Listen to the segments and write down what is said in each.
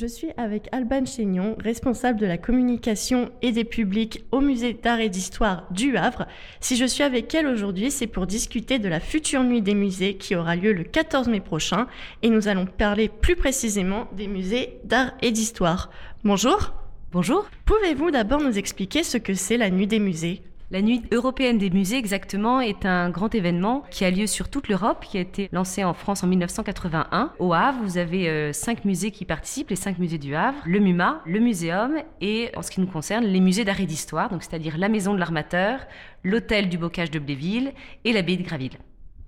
Je suis avec Alban Chénion, responsable de la communication et des publics au musée d'art et d'histoire du Havre. Si je suis avec elle aujourd'hui, c'est pour discuter de la future nuit des musées qui aura lieu le 14 mai prochain et nous allons parler plus précisément des musées d'art et d'histoire. Bonjour. Bonjour. Pouvez-vous d'abord nous expliquer ce que c'est la nuit des musées? La Nuit européenne des musées, exactement, est un grand événement qui a lieu sur toute l'Europe, qui a été lancé en France en 1981. Au Havre, vous avez euh, cinq musées qui participent, les cinq musées du Havre, le MUMA, le Muséum et, en ce qui nous concerne, les musées d'art et d'histoire, donc c'est-à-dire la Maison de l'Armateur, l'Hôtel du Bocage de Bléville et l'Abbaye de Graville.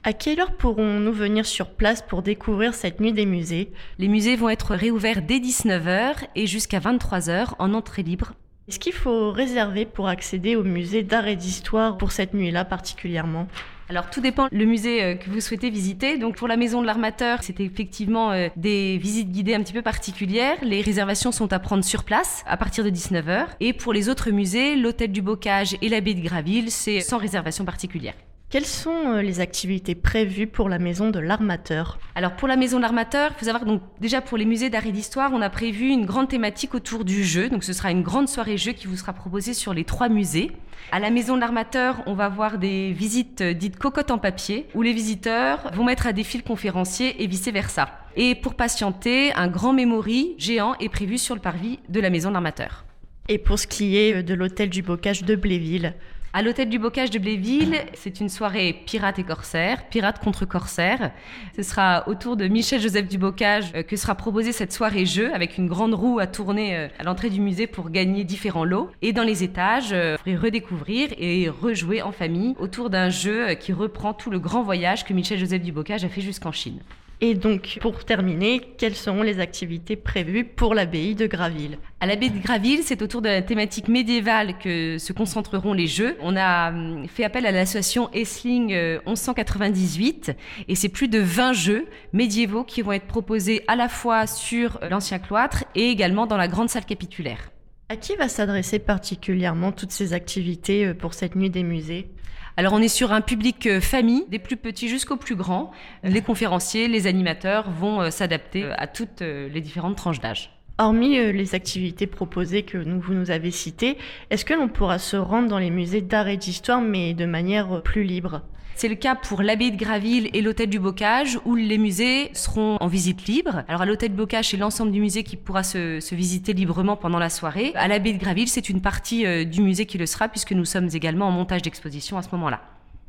À quelle heure pourrons-nous venir sur place pour découvrir cette nuit des musées? Les musées vont être réouverts dès 19h et jusqu'à 23h en entrée libre est-ce qu'il faut réserver pour accéder au musée d'art et d'histoire pour cette nuit-là particulièrement? Alors tout dépend le musée euh, que vous souhaitez visiter. Donc pour la maison de l'armateur, c'est effectivement euh, des visites guidées un petit peu particulières. Les réservations sont à prendre sur place à partir de 19h. Et pour les autres musées, l'hôtel du Bocage et l'abbaye de Graville, c'est sans réservation particulière. Quelles sont euh, les activités prévues pour la maison de l'armateur? Alors pour la maison de l'armateur, il faut savoir que donc déjà pour les musées d'art et d'histoire, on a prévu une grande thématique autour du jeu. Donc ce sera une grande soirée jeu qui vous sera proposée sur les trois musées. À la maison de l'armateur, on va voir des visites euh, dites cocottes en papier où les visiteurs vont mettre à défi le conférencier et vice versa. Et pour patienter, un grand memory géant est prévu sur le parvis de la maison de l'armateur. Et pour ce qui est euh, de l'hôtel du Bocage de Bléville, à l'hôtel du Bocage de Bléville, c'est une soirée pirate et corsaire, pirate contre corsaire. Ce sera autour de Michel Joseph du Bocage euh, que sera proposée cette soirée jeu avec une grande roue à tourner euh, à l'entrée du musée pour gagner différents lots. Et dans les étages, euh, vous redécouvrir et rejouer en famille autour d'un jeu qui reprend tout le grand voyage que Michel Joseph du Bocage a fait jusqu'en Chine. Et donc, pour terminer, quelles seront les activités prévues pour l'abbaye de Graville? À l'abbaye de Graville, c'est autour de la thématique médiévale que se concentreront les jeux. On a hum, fait appel à l'association Essling 1198 euh, et c'est plus de 20 jeux médiévaux qui vont être proposés à la fois sur euh, l'ancien cloître et également dans la grande salle capitulaire. À qui va s'adresser particulièrement toutes ces activités euh, pour cette nuit des musées? Alors on est sur un public euh, famille, des plus petits jusqu'aux plus grands. Les conférenciers, les animateurs vont euh, s'adapter à toutes les différentes tranches d'âge. Hormis les activités proposées que vous nous avez citées, est-ce que l'on pourra se rendre dans les musées d'art et d'histoire mais de manière plus libre? C'est le cas pour l'abbaye de Graville et l'hôtel du Bocage, où les musées seront en visite libre. Alors à l'hôtel du Bocage, c'est l'ensemble du musée qui pourra se, visiter librement pendant la soirée. À l'abbaye de Graville, c'est une partie euh, du musée qui le sera, puisque nous sommes également en montage d'exposition à ce moment-là.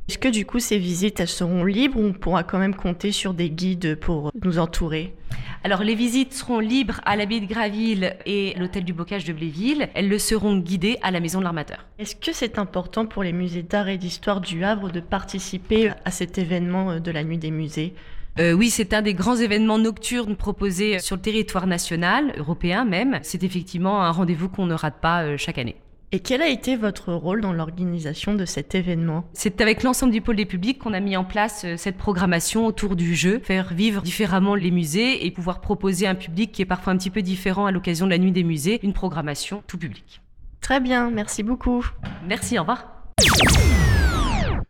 Est-ce que du coup ces visites seront libres ou on pourra quand même compter sur des guides pour nous entourer? Alors les visites seront libres à l'abbaye de Graville et l'hôtel du Bocage de Bléville. Elles le seront guidées à la maison de l'armateur. Est-ce que c'est important pour les musées d'art et d'histoire du Havre de participer à cet événement de la nuit des musées? Euh, oui, c'est un des grands événements nocturnes proposés sur le territoire national, européen même. C'est effectivement un rendez-vous qu'on ne rate pas euh, chaque année. Et quel a été votre rôle dans l'organisation de cet événement? C'est avec l'ensemble du pôle des publics qu'on a mis en place euh, cette programmation autour du jeu, faire vivre différemment les musées et pouvoir proposer à un public qui est parfois un petit peu différent à l'occasion de la nuit des musées, une programmation tout public. Très bien, merci beaucoup. Merci, au revoir.